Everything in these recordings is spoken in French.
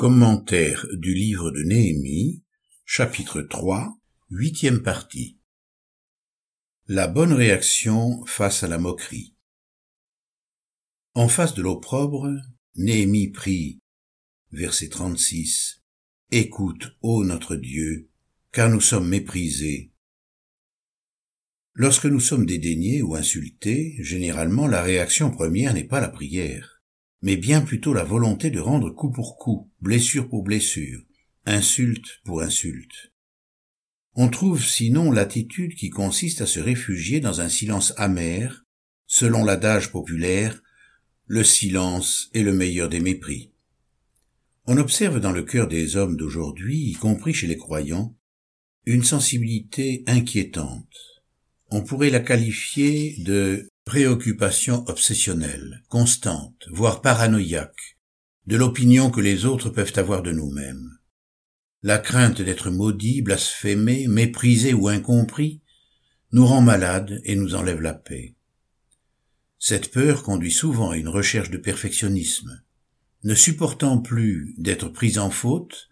Commentaire du livre de Néhémie, chapitre 3, huitième partie. La bonne réaction face à la moquerie. En face de l'opprobre, Néhémie prie, verset 36, Écoute, ô notre Dieu, car nous sommes méprisés. Lorsque nous sommes dédaignés ou insultés, généralement la réaction première n'est pas la prière mais bien plutôt la volonté de rendre coup pour coup, blessure pour blessure, insulte pour insulte. On trouve sinon l'attitude qui consiste à se réfugier dans un silence amer, selon l'adage populaire, le silence est le meilleur des mépris. On observe dans le cœur des hommes d'aujourd'hui, y compris chez les croyants, une sensibilité inquiétante. On pourrait la qualifier de préoccupation obsessionnelle, constante, voire paranoïaque, de l'opinion que les autres peuvent avoir de nous-mêmes. La crainte d'être maudit, blasphémé, méprisé ou incompris nous rend malades et nous enlève la paix. Cette peur conduit souvent à une recherche de perfectionnisme. Ne supportant plus d'être pris en faute,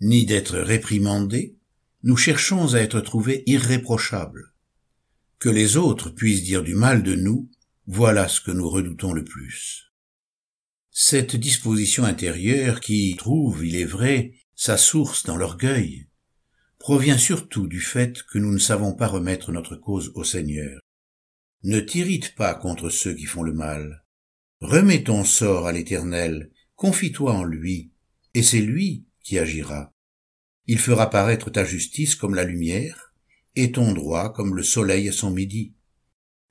ni d'être réprimandés, nous cherchons à être trouvés irréprochables que les autres puissent dire du mal de nous, voilà ce que nous redoutons le plus. Cette disposition intérieure qui trouve, il est vrai, sa source dans l'orgueil, provient surtout du fait que nous ne savons pas remettre notre cause au Seigneur. Ne t'irrite pas contre ceux qui font le mal. Remets ton sort à l'Éternel, confie-toi en lui, et c'est lui qui agira. Il fera paraître ta justice comme la lumière, et ton droit comme le soleil à son midi.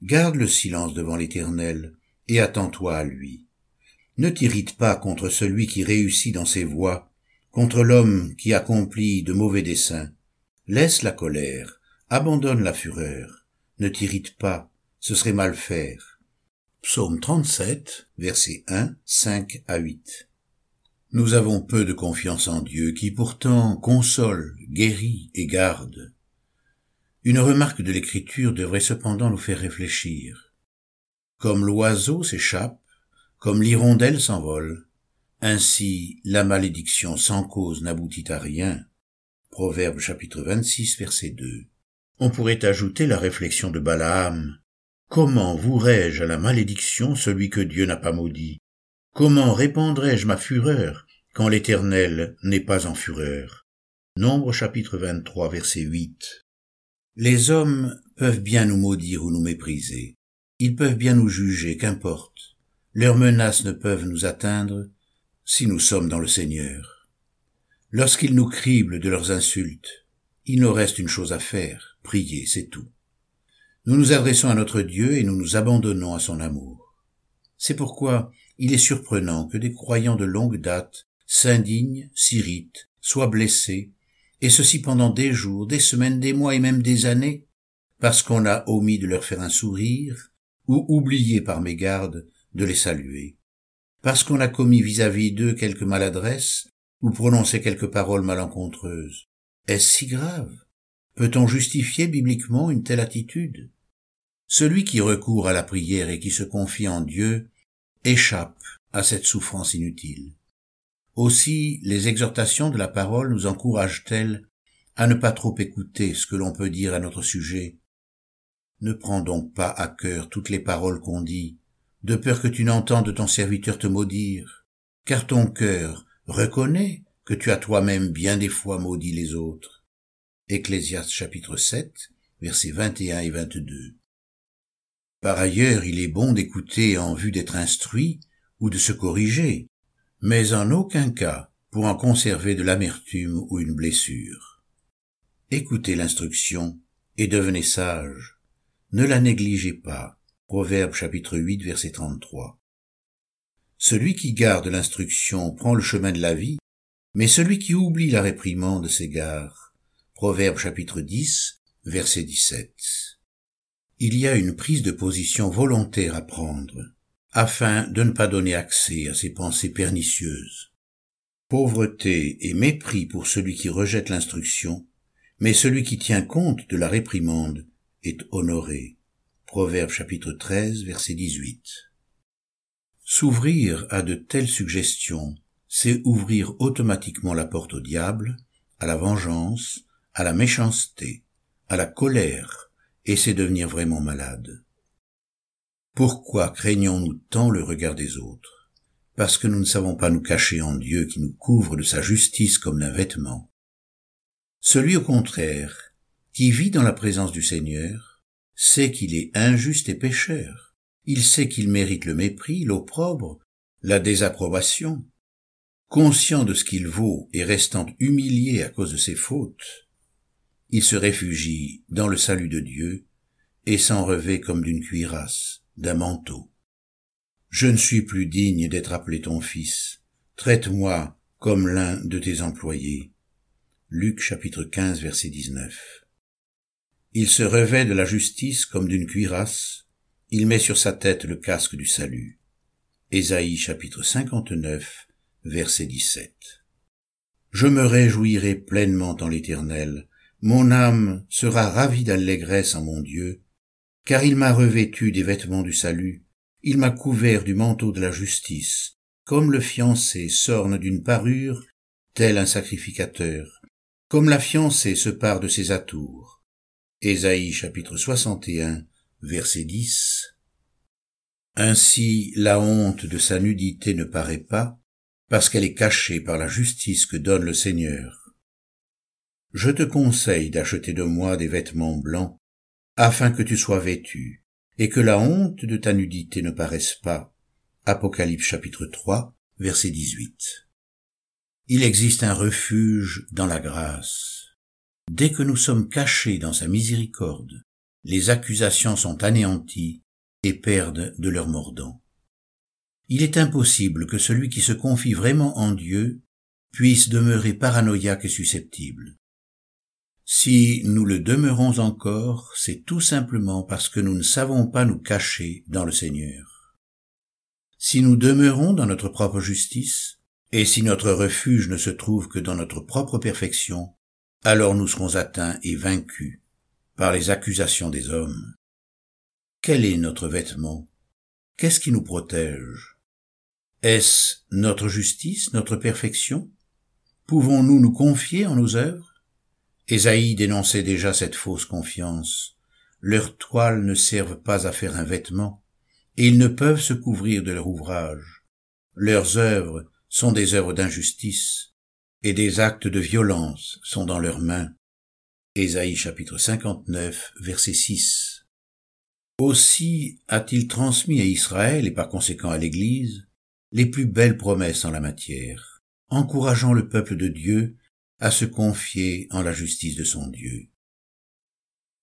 Garde le silence devant l'Éternel, et attends-toi à lui. Ne t'irrite pas contre celui qui réussit dans ses voies, contre l'homme qui accomplit de mauvais desseins. Laisse la colère, abandonne la fureur. Ne t'irrite pas, ce serait mal faire. Psaume 37, versets 1, 5 à 8. Nous avons peu de confiance en Dieu qui pourtant console, guérit et garde. Une remarque de l'écriture devrait cependant nous faire réfléchir. Comme l'oiseau s'échappe, comme l'hirondelle s'envole, ainsi la malédiction sans cause n'aboutit à rien. Proverbe chapitre 26 verset 2. On pourrait ajouter la réflexion de Balaam. Comment vouerais-je à la malédiction celui que Dieu n'a pas maudit? Comment répandrais-je ma fureur quand l'Éternel n'est pas en fureur? Nombre chapitre 23 verset 8. Les hommes peuvent bien nous maudire ou nous mépriser. Ils peuvent bien nous juger, qu'importe. Leurs menaces ne peuvent nous atteindre si nous sommes dans le Seigneur. Lorsqu'ils nous criblent de leurs insultes, il nous reste une chose à faire, prier, c'est tout. Nous nous adressons à notre Dieu et nous nous abandonnons à son amour. C'est pourquoi il est surprenant que des croyants de longue date s'indignent, s'irritent, soient blessés, et ceci pendant des jours, des semaines, des mois et même des années, parce qu'on a omis de leur faire un sourire, ou oublié par mégarde de les saluer, parce qu'on a commis vis-à-vis d'eux quelque maladresse, ou prononcé quelques paroles malencontreuses. Est-ce si grave? Peut-on justifier bibliquement une telle attitude? Celui qui recourt à la prière et qui se confie en Dieu échappe à cette souffrance inutile. Aussi les exhortations de la parole nous encouragent-elles à ne pas trop écouter ce que l'on peut dire à notre sujet? Ne prends donc pas à cœur toutes les paroles qu'on dit, de peur que tu n'entendes ton serviteur te maudire, car ton cœur reconnaît que tu as toi-même bien des fois maudit les autres. Ecclésiaste chapitre 7, versets 21 et 22. Par ailleurs, il est bon d'écouter en vue d'être instruit ou de se corriger, mais en aucun cas pour en conserver de l'amertume ou une blessure. Écoutez l'instruction et devenez sage. Ne la négligez pas. Proverbe chapitre 8 verset 33. Celui qui garde l'instruction prend le chemin de la vie, mais celui qui oublie la réprimande s'égare. Proverbe chapitre 10 verset 17. Il y a une prise de position volontaire à prendre afin de ne pas donner accès à ces pensées pernicieuses. Pauvreté et mépris pour celui qui rejette l'instruction, mais celui qui tient compte de la réprimande est honoré. Proverbe chapitre 13 verset 18. S'ouvrir à de telles suggestions, c'est ouvrir automatiquement la porte au diable, à la vengeance, à la méchanceté, à la colère, et c'est devenir vraiment malade. Pourquoi craignons-nous tant le regard des autres? Parce que nous ne savons pas nous cacher en Dieu qui nous couvre de sa justice comme d'un vêtement. Celui au contraire, qui vit dans la présence du Seigneur, sait qu'il est injuste et pécheur. Il sait qu'il mérite le mépris, l'opprobre, la désapprobation. Conscient de ce qu'il vaut et restant humilié à cause de ses fautes, il se réfugie dans le salut de Dieu et s'en revêt comme d'une cuirasse d'un manteau. Je ne suis plus digne d'être appelé ton fils. Traite-moi comme l'un de tes employés. Luc chapitre 15 verset 19. Il se revêt de la justice comme d'une cuirasse. Il met sur sa tête le casque du salut. Ésaïe chapitre 59 verset 17. Je me réjouirai pleinement en l'éternel. Mon âme sera ravie d'allégresse en mon Dieu car il m'a revêtu des vêtements du salut, il m'a couvert du manteau de la justice, comme le fiancé s'orne d'une parure, tel un sacrificateur, comme la fiancée se part de ses atours. Ésaïe chapitre 61, verset 10. Ainsi la honte de sa nudité ne paraît pas, parce qu'elle est cachée par la justice que donne le Seigneur. Je te conseille d'acheter de moi des vêtements blancs, afin que tu sois vêtu, et que la honte de ta nudité ne paraisse pas. Apocalypse chapitre 3, verset 18. Il existe un refuge dans la grâce. Dès que nous sommes cachés dans sa miséricorde, les accusations sont anéanties et perdent de leur mordant. Il est impossible que celui qui se confie vraiment en Dieu puisse demeurer paranoïaque et susceptible. Si nous le demeurons encore, c'est tout simplement parce que nous ne savons pas nous cacher dans le Seigneur. Si nous demeurons dans notre propre justice, et si notre refuge ne se trouve que dans notre propre perfection, alors nous serons atteints et vaincus par les accusations des hommes. Quel est notre vêtement? Qu'est-ce qui nous protège? Est-ce notre justice, notre perfection? Pouvons-nous nous confier en nos œuvres? Ésaïe dénonçait déjà cette fausse confiance. Leurs toiles ne servent pas à faire un vêtement, et ils ne peuvent se couvrir de leur ouvrage. Leurs œuvres sont des œuvres d'injustice, et des actes de violence sont dans leurs mains. Ésaïe chapitre 59 verset 6. Aussi a-t-il transmis à Israël et par conséquent à l'Église les plus belles promesses en la matière, encourageant le peuple de Dieu à se confier en la justice de son Dieu.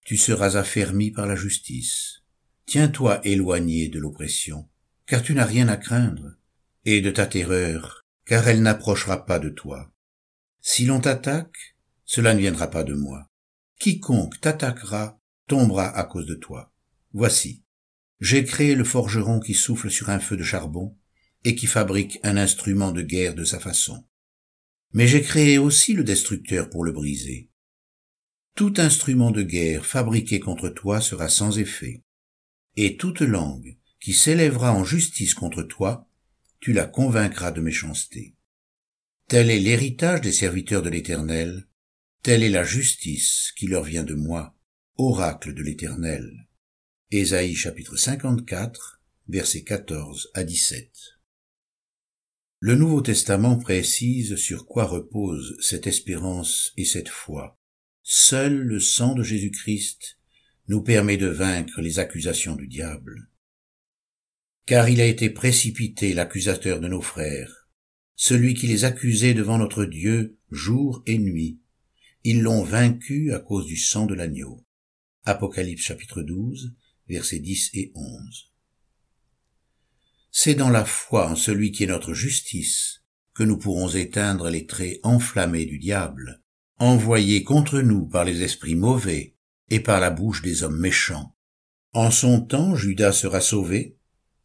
Tu seras affermi par la justice. Tiens-toi éloigné de l'oppression, car tu n'as rien à craindre, et de ta terreur, car elle n'approchera pas de toi. Si l'on t'attaque, cela ne viendra pas de moi. Quiconque t'attaquera tombera à cause de toi. Voici, j'ai créé le forgeron qui souffle sur un feu de charbon et qui fabrique un instrument de guerre de sa façon mais j'ai créé aussi le destructeur pour le briser. Tout instrument de guerre fabriqué contre toi sera sans effet, et toute langue qui s'élèvera en justice contre toi, tu la convaincras de méchanceté. Tel est l'héritage des serviteurs de l'Éternel, telle est la justice qui leur vient de moi, oracle de l'Éternel. Ésaïe chapitre 54, versets 14 à 17. Le Nouveau Testament précise sur quoi repose cette espérance et cette foi. Seul le sang de Jésus-Christ nous permet de vaincre les accusations du diable. Car il a été précipité l'accusateur de nos frères, celui qui les accusait devant notre Dieu jour et nuit. Ils l'ont vaincu à cause du sang de l'agneau. Apocalypse chapitre 12, versets 10 et 11. C'est dans la foi en celui qui est notre justice que nous pourrons éteindre les traits enflammés du diable, envoyés contre nous par les esprits mauvais et par la bouche des hommes méchants. En son temps, Judas sera sauvé,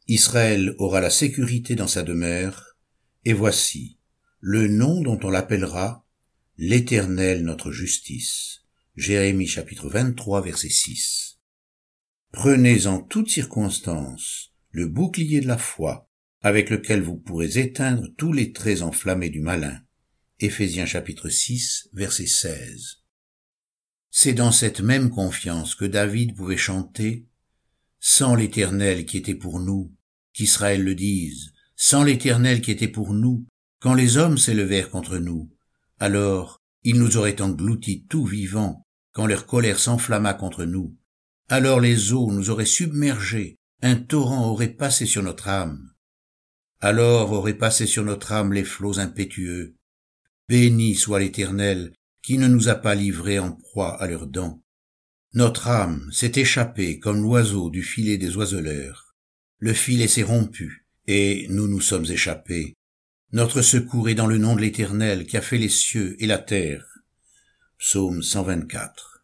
Israël aura la sécurité dans sa demeure, et voici le nom dont on l'appellera l'Éternel notre justice. Jérémie chapitre 23 verset 6. Prenez en toutes circonstances le bouclier de la foi, avec lequel vous pourrez éteindre tous les traits enflammés du malin. Éphésiens chapitre 6, verset 16. C'est dans cette même confiance que David pouvait chanter Sans l'Éternel qui était pour nous, qu'Israël le dise, sans l'Éternel qui était pour nous, quand les hommes s'élevèrent contre nous, alors ils nous auraient engloutis tout vivants, quand leur colère s'enflamma contre nous. Alors les eaux nous auraient submergés, un torrent aurait passé sur notre âme. Alors auraient passé sur notre âme les flots impétueux, Béni soit l'Éternel, qui ne nous a pas livrés en proie à leurs dents. Notre âme s'est échappée comme l'oiseau du filet des oiseleurs. Le filet s'est rompu, et nous nous sommes échappés. Notre secours est dans le nom de l'Éternel qui a fait les cieux et la terre. Psaume 124.